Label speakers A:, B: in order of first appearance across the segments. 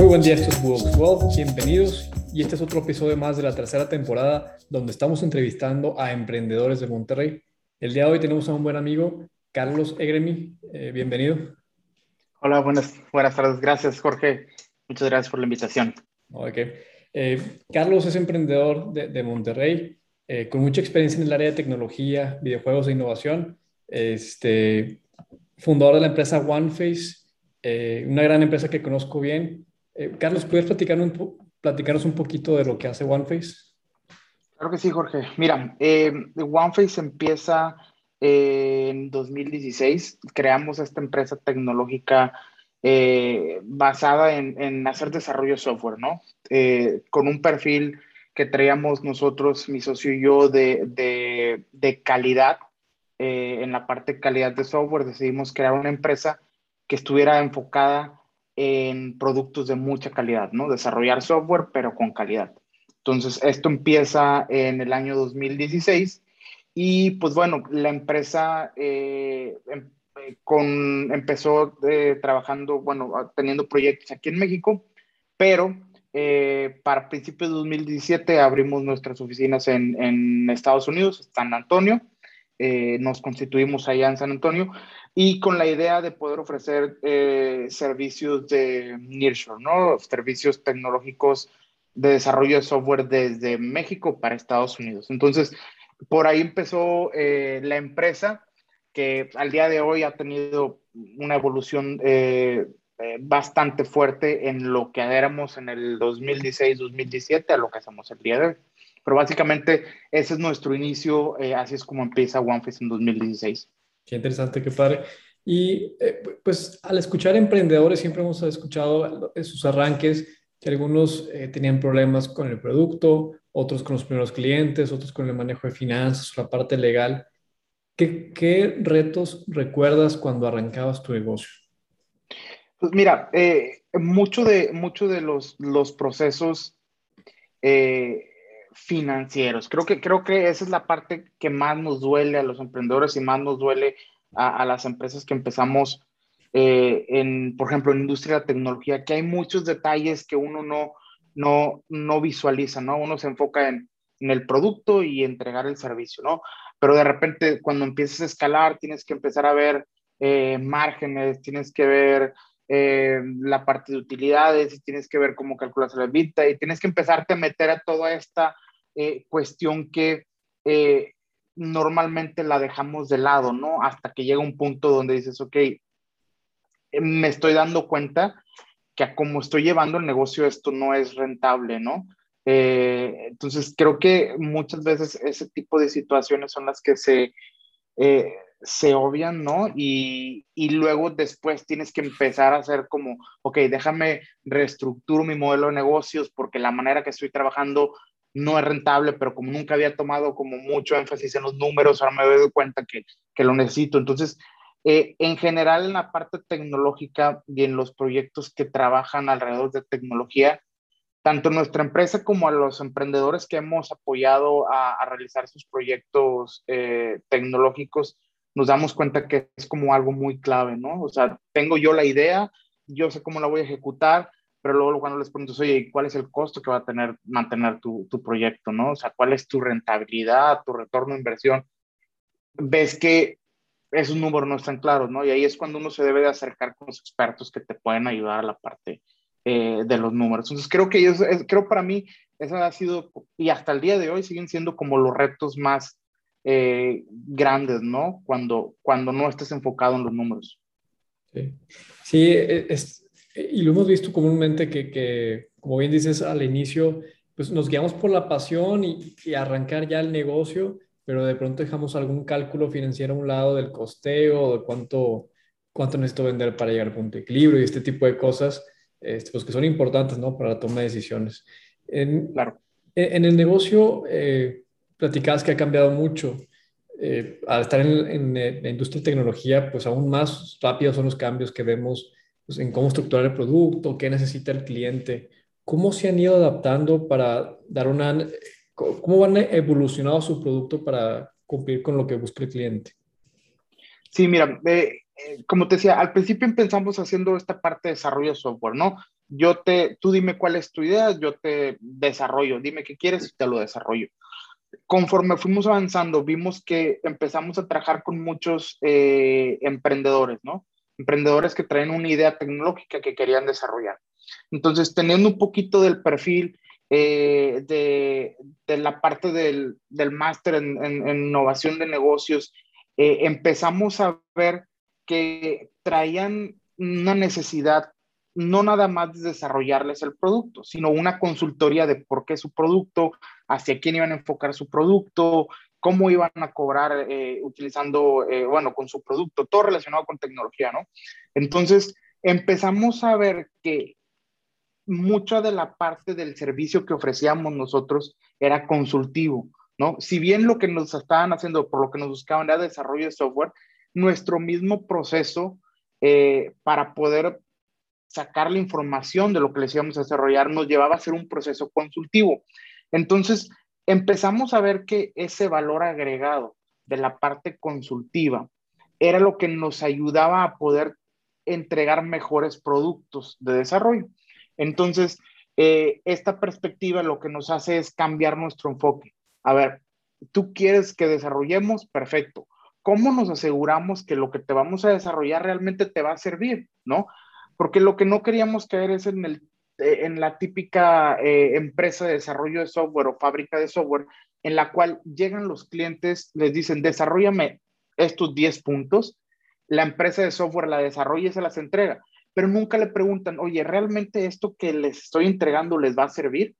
A: Muy buen día, esto es World. Bienvenidos y este es otro episodio más de la tercera temporada donde estamos entrevistando a emprendedores de Monterrey. El día de hoy tenemos a un buen amigo, Carlos Egremi. Eh, bienvenido.
B: Hola, buenas, buenas tardes. Gracias, Jorge. Muchas gracias por la invitación.
A: Ok. Eh, Carlos es emprendedor de, Monterrey, eh, con mucha experiencia en el área de tecnología, videojuegos e innovación. Este, fundador de la empresa OneFace, una gran empresa que conozco bien. Carlos, ¿puedes platicar un, platicarnos un poquito de lo que hace OneFace?
B: Claro que sí, Jorge. Mira, eh, OneFace empieza en 2016. Creamos esta empresa tecnológica eh, basada en, hacer desarrollo de software, ¿no? Eh, con un perfil que traíamos nosotros, mi socio y yo, de, de calidad. en la parte de calidad de software decidimos crear una empresa que estuviera enfocada en productos de mucha calidad, ¿no? Desarrollar software, pero con calidad. Entonces, esto empieza en el año 2016 y pues bueno, la empresa eh, em, eh, con, empezó eh, trabajando, bueno, teniendo proyectos aquí en México, pero para principios de 2017 abrimos nuestras oficinas en, en Estados Unidos, San Antonio, nos constituimos allá en San Antonio y con la idea de poder ofrecer eh, servicios de nearshore, ¿no? Servicios tecnológicos de desarrollo de software desde México para Estados Unidos. Entonces, por ahí empezó eh, la empresa que al día de hoy ha tenido una evolución eh, bastante fuerte en lo que éramos en el 2016-2017 a lo que hacemos el día de hoy. Pero básicamente ese es nuestro inicio, así es como empieza OneFace en 2016.
A: Qué interesante, qué padre. Y eh, pues al escuchar emprendedores siempre hemos escuchado sus arranques, que algunos eh, tenían problemas con el producto, otros con los primeros clientes, otros con el manejo de finanzas, la parte legal. ¿Qué, qué retos recuerdas cuando arrancabas tu negocio?
B: Pues mira, eh, mucho de, mucho de los, los procesos financieros. Creo que, creo que esa es la parte que más nos duele a los emprendedores y más nos duele a, las empresas que empezamos eh, en, por ejemplo, en industria de tecnología, que hay muchos detalles que uno no, no, no visualiza, ¿no? Uno se enfoca en, en el producto y entregar el servicio, ¿no? Pero de repente cuando empiezas a escalar, tienes que empezar a ver eh, márgenes, tienes que ver eh, la parte de utilidades, tienes que ver cómo calculas la EBITDA y tienes que empezarte a meter a toda esta eh, cuestión que eh, normalmente la dejamos de lado, ¿no? Hasta que llega un punto donde dices, ok, me estoy dando cuenta que como estoy llevando el negocio esto no es rentable, ¿no? entonces creo que muchas veces ese tipo de situaciones son las que se se obvian, ¿no? Y, y, luego después tienes que empezar a hacer como, ok, déjame reestructuro mi modelo de negocios porque la manera que estoy trabajando no es rentable, pero como nunca había tomado como mucho énfasis en los números, ahora me doy cuenta que, que lo necesito. Entonces, eh, en general, en la parte tecnológica y en los proyectos que trabajan alrededor de tecnología, tanto nuestra empresa como a los emprendedores que hemos apoyado a, a realizar sus proyectos eh, tecnológicos, nos damos cuenta que es como algo muy clave, ¿no? O sea, tengo yo la idea, yo sé cómo la voy a ejecutar, pero luego cuando les pregunto, oye, ¿cuál es el costo que va a tener mantener tu, proyecto, ¿no? O sea, ¿cuál es tu rentabilidad, tu retorno de inversión? Ves que esos números no están claros, ¿no? Y ahí es cuando uno se debe de acercar con los expertos que te pueden ayudar a la parte eh, de los números. Entonces, creo que ellos, creo para mí, eso ha sido, y hasta el día de hoy siguen siendo como los retos más eh, grandes, ¿no? Cuando, cuando no estás enfocado en los números.
A: Sí, sí e, es, y lo hemos visto comúnmente que, que, como bien dices al inicio, pues nos guiamos por la pasión y, y, arrancar ya el negocio, pero de pronto dejamos algún cálculo financiero a un lado del costeo, de cuánto, cuánto necesito vender para llegar al punto de equilibrio y este tipo de cosas, este, pues que son importantes, ¿no? Para la toma de decisiones. En, claro. en, el negocio, eh, platicabas que ha cambiado mucho. Eh, al estar en, la industria de tecnología, pues aún más rápidos son los cambios que vemos pues, en cómo estructurar el producto, qué necesita el cliente, cómo se han ido adaptando para dar una, cómo han evolucionado su producto para cumplir con lo que busca el cliente.
B: Sí, mira, eh, como te decía, al principio empezamos haciendo esta parte de desarrollo de software, ¿no? yo te, tú dime cuál es tu idea, yo te desarrollo, dime qué quieres y te lo desarrollo. Conforme fuimos avanzando, vimos que empezamos a trabajar con muchos eh, emprendedores, ¿no? Emprendedores que traen una idea tecnológica que querían desarrollar. Entonces, teniendo un poquito del perfil eh, de, de, la parte del, del máster en, innovación de negocios, eh, empezamos a ver que traían una necesidad no nada más de desarrollarles el producto, sino una consultoría de por qué su producto, hacia quién iban a enfocar su producto, cómo iban a cobrar eh, utilizando, eh, bueno, con su producto, todo relacionado con tecnología, ¿no? Entonces, empezamos a ver que mucha de la parte del servicio que ofrecíamos nosotros era consultivo, ¿no? Si bien lo que nos estaban haciendo, por lo que nos buscaban era desarrollo de software, nuestro mismo proceso eh, para poder sacar la información de lo que les íbamos a desarrollar nos llevaba a hacer un proceso consultivo. Entonces, empezamos a ver que ese valor agregado de la parte consultiva era lo que nos ayudaba a poder entregar mejores productos de desarrollo. Entonces, eh, esta perspectiva lo que nos hace es cambiar nuestro enfoque. A ver, tú quieres que desarrollemos, perfecto. ¿Cómo nos aseguramos que lo que te vamos a desarrollar realmente te va a servir? ¿No? Porque lo que no queríamos caer es en, el, eh, en la típica eh, empresa de desarrollo de software o fábrica de software en la cual llegan los clientes, les dicen, desarrollame estos 10 puntos, la empresa de software la desarrolla y se las entrega, pero nunca le preguntan, oye, ¿realmente esto que les estoy entregando les va a servir?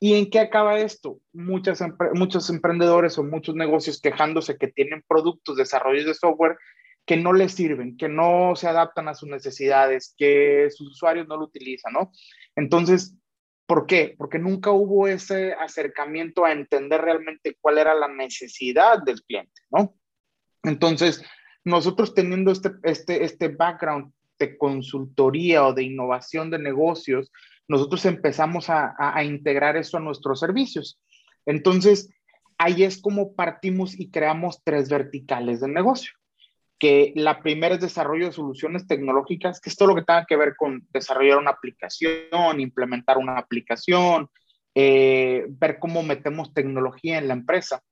B: ¿Y en qué acaba esto? Muchas, muchos emprendedores o muchos negocios quejándose que tienen productos, desarrollos de software que no les sirven, que no se adaptan a sus necesidades, que sus usuarios no lo utilizan, ¿no? Entonces, ¿por qué? Porque nunca hubo ese acercamiento a entender realmente cuál era la necesidad del cliente, ¿no? Entonces, nosotros teniendo este, este, este background de consultoría o de innovación de negocios, nosotros empezamos a, a integrar eso a nuestros servicios. Entonces, ahí es como partimos y creamos tres verticales de negocio que la primera es desarrollo de soluciones tecnológicas, que es todo lo que tenga que ver con desarrollar una aplicación, implementar una aplicación, eh, ver cómo metemos tecnología en la empresa.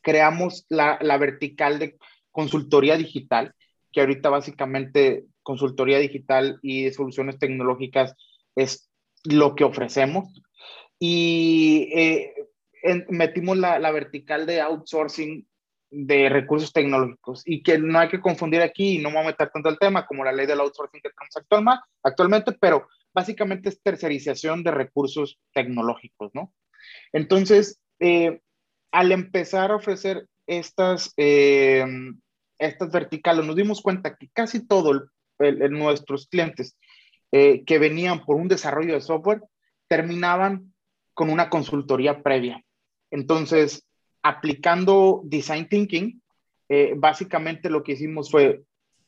B: Creamos la, vertical de consultoría digital, que ahorita básicamente consultoría digital y soluciones tecnológicas es lo que ofrecemos. Y eh, metimos la, la, vertical de outsourcing de recursos tecnológicos y que no hay que confundir aquí no me voy a meter tanto el tema como la ley del outsourcing que tenemos actualmente, pero básicamente es tercerización de recursos tecnológicos, ¿no? Entonces, eh, al empezar a ofrecer estas, eh, estas verticales, nos dimos cuenta que casi todos nuestros clientes eh, que venían por un desarrollo de software terminaban con una consultoría previa. Entonces, aplicando Design Thinking, eh, básicamente lo que hicimos fue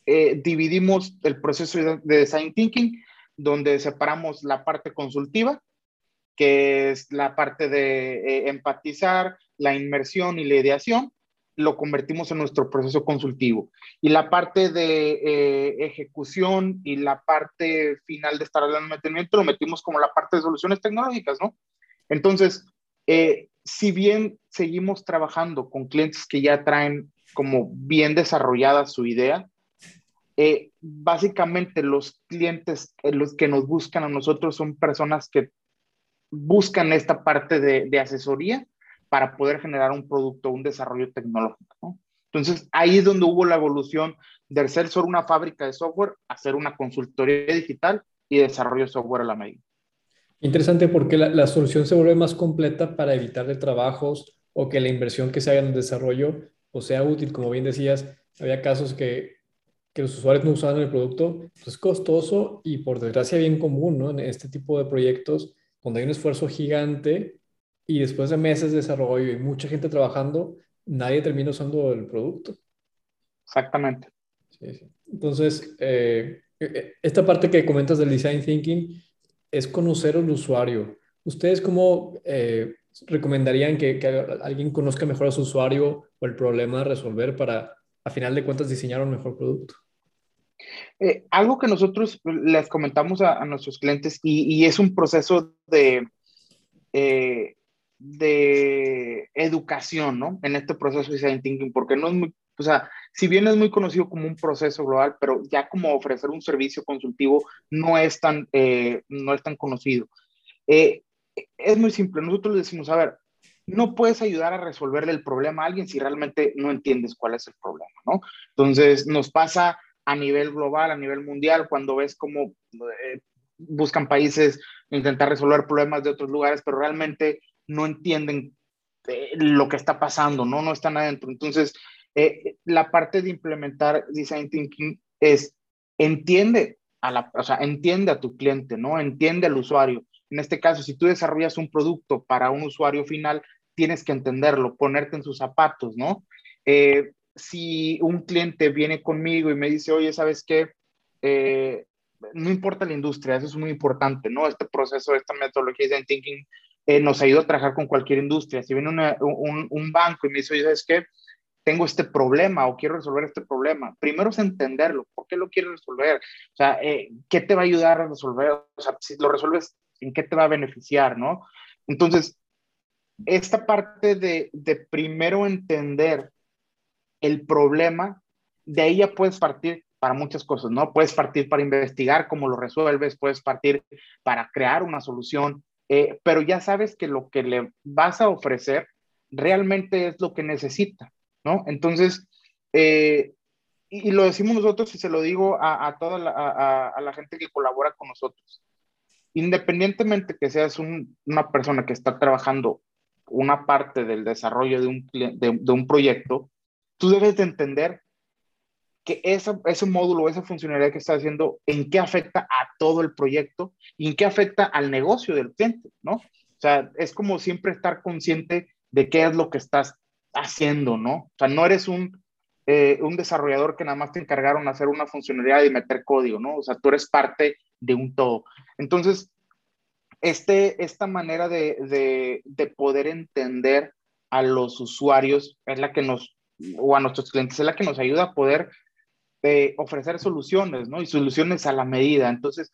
B: eh, dividimos el proceso de, Design Thinking, donde separamos la parte consultiva, que es la parte de eh, empatizar, la inmersión y la ideación, lo convertimos en nuestro proceso consultivo. Y la parte de ejecución y la parte final de estar en mantenimiento lo metimos como la parte de soluciones tecnológicas, ¿no? Entonces, si bien seguimos trabajando con clientes que ya traen como bien desarrollada su idea, eh, básicamente los clientes eh, los que nos buscan a nosotros son personas que buscan esta parte de, asesoría para poder generar un producto, un desarrollo tecnológico. Entonces, ahí es donde hubo la evolución de ser solo una fábrica de software a ser una consultoría digital y desarrollo de software a la medida.
A: Interesante porque la, solución se vuelve más completa para evitar de trabajos o que la inversión que se haga en el desarrollo o sea útil. Como bien decías, había casos que, que los usuarios no usaban el producto, pues es costoso y por desgracia bien común ¿no? en este tipo de proyectos donde hay un esfuerzo gigante y después de meses de desarrollo y mucha gente trabajando, nadie termina usando el producto.
B: Exactamente.
A: Sí, sí. Entonces, eh, eh, esta parte que comentas del design thinking, es conocer al usuario. ¿Ustedes cómo eh, recomendarían que, alguien conozca mejor a su usuario o el problema a resolver para, a final de cuentas, diseñar un mejor producto?
B: Eh, algo que nosotros les comentamos a, nuestros clientes y, es un proceso de, eh, de educación, ¿no? En este proceso de design thinking, porque no es muy, o sea, si bien es muy conocido como un proceso global, pero ya como ofrecer un servicio consultivo no es tan, eh, no es tan conocido. Es muy simple, nosotros le decimos, a ver, no puedes ayudar a resolverle el problema a alguien si realmente no entiendes cuál es el problema, ¿no? Entonces, nos pasa a nivel global, a nivel mundial, cuando ves cómo eh, buscan países intentar resolver problemas de otros lugares, pero realmente no entienden eh, lo que está pasando, ¿no? No están adentro. Entonces, eh, la parte de implementar Design Thinking es, entiende a la, o sea, entiende a tu cliente, ¿no? Entiende al usuario. En este caso, si tú desarrollas un producto para un usuario final, tienes que entenderlo, ponerte en sus zapatos, ¿no? si un cliente viene conmigo y me dice, oye, ¿sabes qué? Eh, no importa la industria, eso es muy importante, ¿no? Este proceso, esta metodología de thinking eh, nos ayuda a trabajar con cualquier industria. Si viene un, un, banco y me dice, oye, ¿sabes qué? Tengo este problema o quiero resolver este problema. Primero es entenderlo. ¿Por qué lo quieres resolver? O sea, eh, ¿qué te va a ayudar a resolver? O sea, si lo resuelves, ¿en qué te va a beneficiar, no? Entonces, esta parte de, de primero entender el problema, de ahí ya puedes partir para muchas cosas, ¿no? Puedes partir para investigar cómo lo resuelves, puedes partir para crear una solución, eh, pero ya sabes que lo que le vas a ofrecer realmente es lo que necesita, ¿no? Entonces, eh, y, lo decimos nosotros y se lo digo a, toda la, a, la gente que colabora con nosotros. Independientemente que seas una persona que está trabajando una parte del desarrollo de un, proyecto, tú debes de entender que ese, módulo, esa funcionalidad que estás haciendo, en qué afecta a todo el proyecto y en qué afecta al negocio del cliente, ¿no? O sea, es como siempre estar consciente de qué es lo que estás haciendo, ¿no? O sea, no eres un, eh, un desarrollador que nada más te encargaron hacer una funcionalidad y meter código, ¿no? O sea, tú eres parte de un todo. Entonces, este, esta manera de, de, de poder entender a los usuarios es la que nos o a nuestros clientes es la que nos ayuda a poder eh, ofrecer soluciones, ¿no? Y soluciones a la medida. Entonces,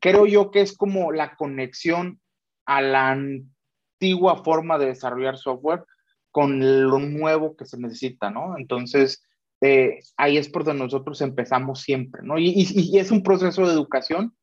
B: creo yo que es como la conexión a la antigua forma de desarrollar software con lo nuevo que se necesita, ¿no? Entonces, eh, ahí es por donde nosotros empezamos siempre, ¿no? Y, y, es un proceso de educación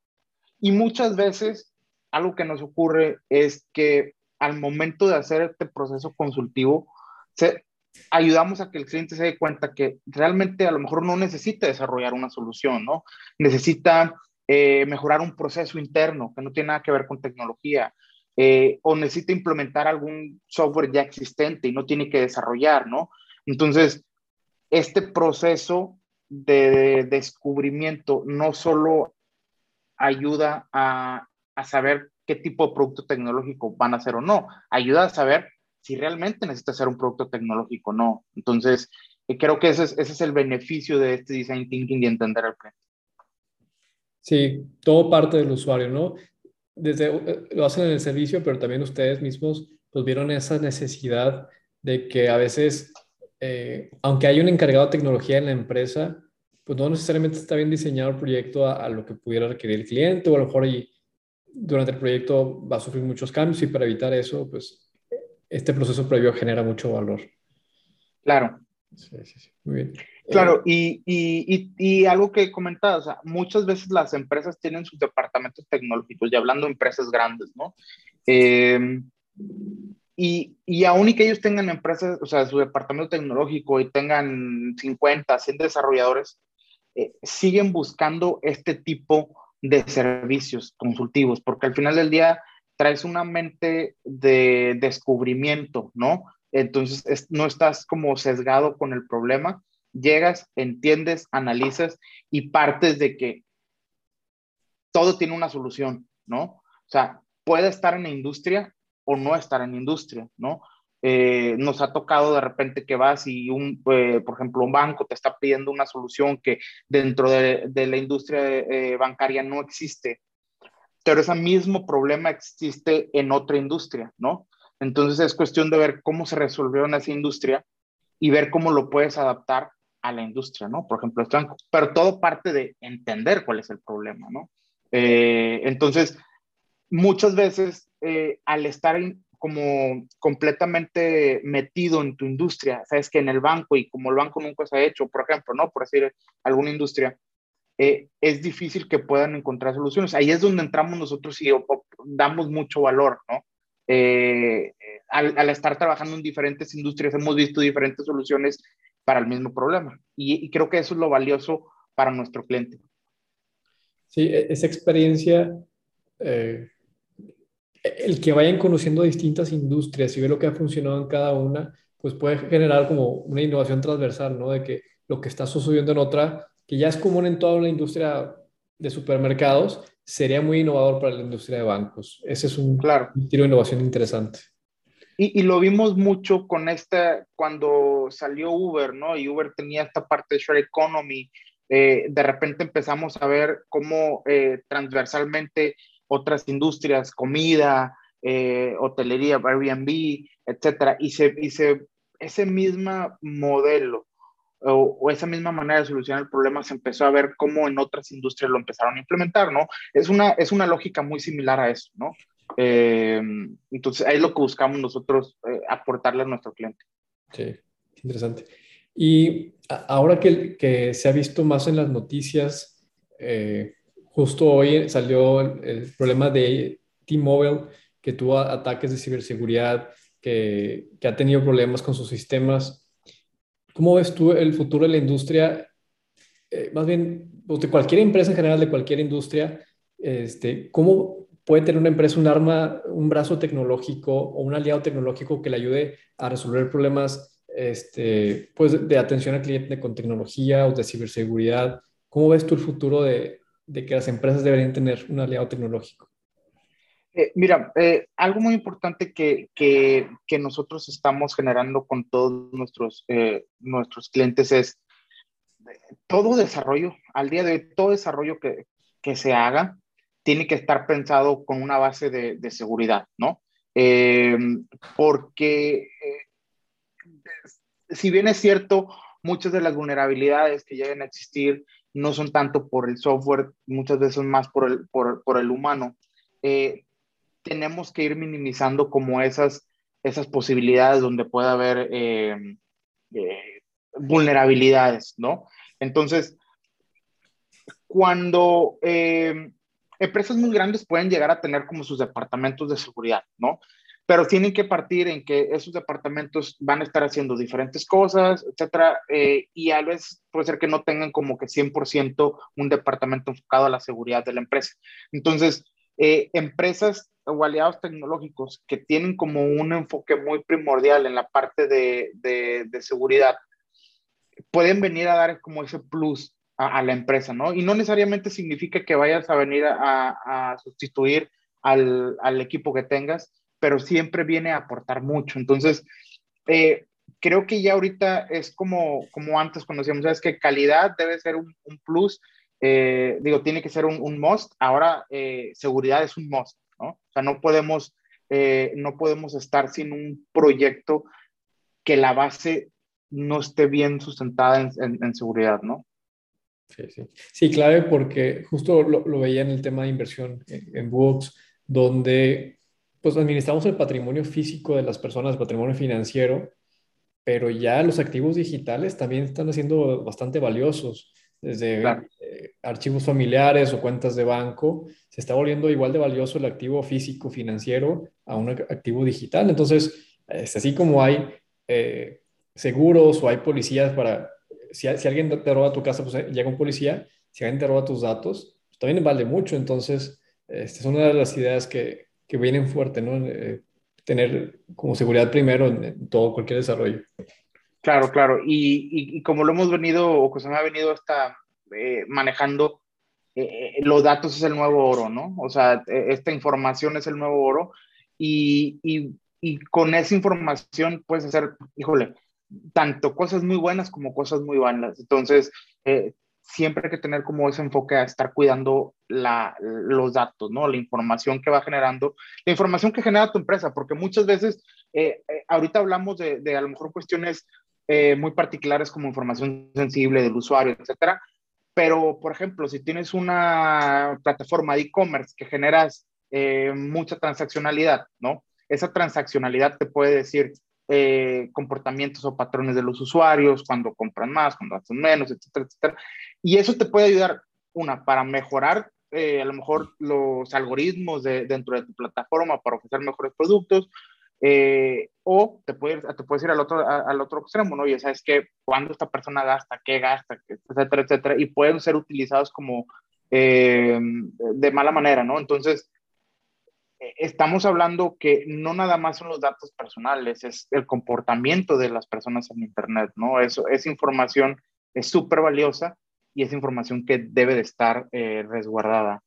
B: y muchas veces algo que nos ocurre es que al momento de hacer este proceso consultivo, se, ayudamos a que el cliente se dé cuenta que realmente a lo mejor no necesita desarrollar una solución, ¿no? Necesita eh, mejorar un proceso interno que no tiene nada que ver con tecnología, eh, o necesita implementar algún software ya existente y no tiene que desarrollar, ¿no? Entonces, este proceso de descubrimiento no solo ayuda a, a saber qué tipo de producto tecnológico van a hacer o no, ayuda a saber si realmente necesita ser un producto tecnológico o no. Entonces, eh, creo que ese es, ese es el beneficio de este design thinking y entender el cliente.
A: Sí, todo parte del usuario, ¿no? Desde, eh, lo hacen en el servicio, pero también ustedes mismos pues vieron esa necesidad de que a veces, eh, aunque hay un encargado de tecnología en la empresa, pues no necesariamente está bien diseñado el proyecto a, lo que pudiera requerir el cliente o a lo mejor y durante el proyecto va a sufrir muchos cambios y para evitar eso, pues este proceso previo genera mucho valor.
B: Claro. Sí, sí, sí. Muy bien. Claro, eh, y, y, algo que comentabas, o sea, muchas veces las empresas tienen sus departamentos tecnológicos, y hablando de empresas grandes, ¿no? Em, y, y aún y que ellos tengan empresas, o sea, su departamento tecnológico y tengan 50, 100 desarrolladores, eh, siguen buscando este tipo de servicios consultivos, porque al final del día traes una mente de descubrimiento, ¿no? Entonces no estás como sesgado con el problema, llegas, entiendes, analizas y partes de que todo tiene una solución, ¿no? O sea, puede estar en la industria o no estar en la industria, ¿no? Eh, nos ha tocado de repente que vas y un, eh, por ejemplo, un banco te está pidiendo una solución que dentro de, la industria eh, bancaria no existe pero ese mismo problema existe en otra industria, ¿no? Entonces es cuestión de ver cómo se resolvió en esa industria y ver cómo lo puedes adaptar a la industria, ¿no? Por ejemplo, este banco, pero todo parte de entender cuál es el problema, ¿no? Eh, entonces, muchas veces al estar como completamente metido en tu industria, sabes que en el banco y como el banco nunca se ha hecho, por ejemplo, ¿no? Por decir alguna industria, eh, es difícil que puedan encontrar soluciones. Ahí es donde entramos nosotros y damos mucho valor, ¿no? Eh, al, estar trabajando en diferentes industrias, hemos visto diferentes soluciones para el mismo problema. Y, creo que eso es lo valioso para nuestro cliente.
A: Sí, e, esa experiencia, eh, el que vayan conociendo distintas industrias y ver lo que ha funcionado en cada una, pues puede generar como una innovación transversal, ¿no? De que lo que está sucediendo en otra que ya es común en toda la industria de supermercados, sería muy innovador para la industria de bancos. Ese es un,
B: claro.
A: tiro de innovación interesante.
B: Y, lo vimos mucho con esta, cuando salió Uber, ¿no? Y Uber tenía esta parte de share economy. Eh, de repente empezamos a ver cómo eh, transversalmente otras industrias, comida, eh, hotelería, Airbnb, etcétera, y se, y se, ese mismo modelo o, esa misma manera de solucionar el problema se empezó a ver cómo en otras industrias lo empezaron a implementar, ¿no? Es una, es una lógica muy similar a eso, ¿no? Eh, entonces, ahí es lo que buscamos nosotros eh, aportarle a nuestro cliente.
A: Sí, interesante. Y ahora que, que se ha visto más en las noticias, eh, justo hoy salió el, problema de T-Mobile, que tuvo ataques de ciberseguridad, que, que ha tenido problemas con sus sistemas. ¿Cómo ves tú el futuro de la industria? Eh, más bien, pues, de cualquier empresa en general, de cualquier industria, este, ¿cómo puede tener una empresa un arma, un brazo tecnológico o un aliado tecnológico que le ayude a resolver problemas este, pues, de atención al cliente con tecnología o de ciberseguridad? ¿Cómo ves tú el futuro de, de que las empresas deberían tener un aliado tecnológico?
B: Eh, mira, eh, algo muy importante que, que, que, nosotros estamos generando con todos nuestros, eh, nuestros clientes es todo desarrollo, al día de hoy, todo desarrollo que, que se haga tiene que estar pensado con una base de, de seguridad, ¿no? porque si bien es cierto, muchas de las vulnerabilidades que llegan a existir no son tanto por el software, muchas veces más por el, por, por el humano. Eh, tenemos que ir minimizando como esas, esas posibilidades donde pueda haber eh, eh, vulnerabilidades, ¿no? Entonces, cuando empresas muy grandes pueden llegar a tener como sus departamentos de seguridad, ¿no? Pero tienen que partir en que esos departamentos van a estar haciendo diferentes cosas, etcétera, y a veces puede ser que no tengan como que 100% un departamento enfocado a la seguridad de la empresa. Entonces, empresas o aliados tecnológicos que tienen como un enfoque muy primordial en la parte de, de, seguridad, pueden venir a dar como ese plus a, la empresa, ¿no? Y no necesariamente significa que vayas a venir a, a sustituir al, al, equipo que tengas, pero siempre viene a aportar mucho. Entonces, eh, creo que ya ahorita es como, como antes cuando decíamos, ¿sabes que Calidad debe ser un, un plus. Eh, digo, tiene que ser un, un must. Ahora, eh, seguridad es un must. ¿no? O sea, no podemos, eh, no podemos estar sin un proyecto que la base no esté bien sustentada en, seguridad, ¿no?
A: Sí, sí. Sí, clave porque justo lo, veía en el tema de inversión en, en donde pues administramos el patrimonio físico de las personas, el patrimonio financiero, pero ya los activos digitales también están siendo bastante valiosos desde eh, archivos familiares o cuentas de banco, se está volviendo igual de valioso el activo físico financiero a un activo digital. Entonces, es así como hay eh, seguros o hay policías para, si, si, alguien te roba tu casa, pues eh, llega un policía, si alguien te roba tus datos, pues, también vale mucho. Entonces, esta es una de las ideas que, que vienen fuerte, ¿no? tener como seguridad primero en todo, cualquier desarrollo.
B: Claro, claro. Y, y, como lo hemos venido, o que se me ha venido hasta eh, manejando, eh, eh, los datos es el nuevo oro, ¿no? O sea, esta información es el nuevo oro. Y, y, con esa información puedes hacer, híjole, tanto cosas muy buenas como cosas muy malas. Entonces, siempre hay que tener como ese enfoque a estar cuidando la, los datos, ¿no? La información que va generando, la información que genera tu empresa, porque muchas veces, ahorita hablamos de, de, a lo mejor cuestiones eh, muy particulares como información sensible del usuario, etcétera. Pero, por ejemplo, si tienes una plataforma de e-commerce que generas eh, mucha transaccionalidad, ¿no? Esa transaccionalidad te puede decir eh, comportamientos o patrones de los usuarios, cuando compran más, cuando hacen menos, etcétera, etcétera. Y eso te puede ayudar, una, para mejorar a lo mejor los algoritmos de, dentro de tu plataforma para ofrecer mejores productos, eh, o te puedes, te puedes ir al otro, al otro extremo, ¿no? Y sabes que cuando esta persona gasta, qué gasta, etcétera, etcétera, y pueden ser utilizados como eh, de mala manera, ¿no? Entonces, estamos hablando que no nada más son los datos personales, es el comportamiento de las personas en Internet, ¿no? Eso, esa información es súper valiosa y es información que debe de estar eh, resguardada.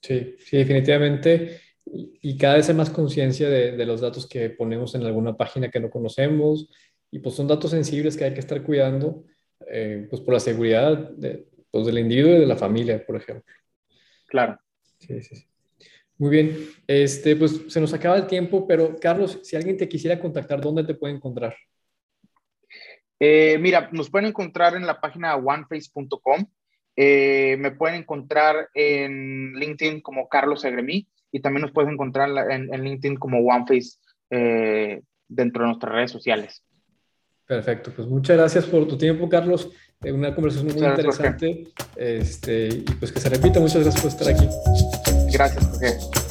A: Sí, sí, definitivamente y, cada vez hay más conciencia de, de, los datos que ponemos en alguna página que no conocemos y pues son datos sensibles que hay que estar cuidando eh, pues por la seguridad de, pues, del individuo y de la familia, por ejemplo.
B: Claro.
A: Sí, sí, sí. Muy bien, este, pues se nos acaba el tiempo, pero Carlos, si alguien te quisiera contactar, ¿dónde te puede encontrar?
B: Eh, mira, nos pueden encontrar en la página oneface.com. Eh, me pueden encontrar en LinkedIn como Carlos Agremí y también nos puedes encontrar en, LinkedIn como OneFace eh, dentro de nuestras redes sociales.
A: Perfecto, pues muchas gracias por tu tiempo, Carlos. Una conversación muy interesante. Este, y pues que se repita, muchas gracias por estar aquí.
B: Gracias, Jorge.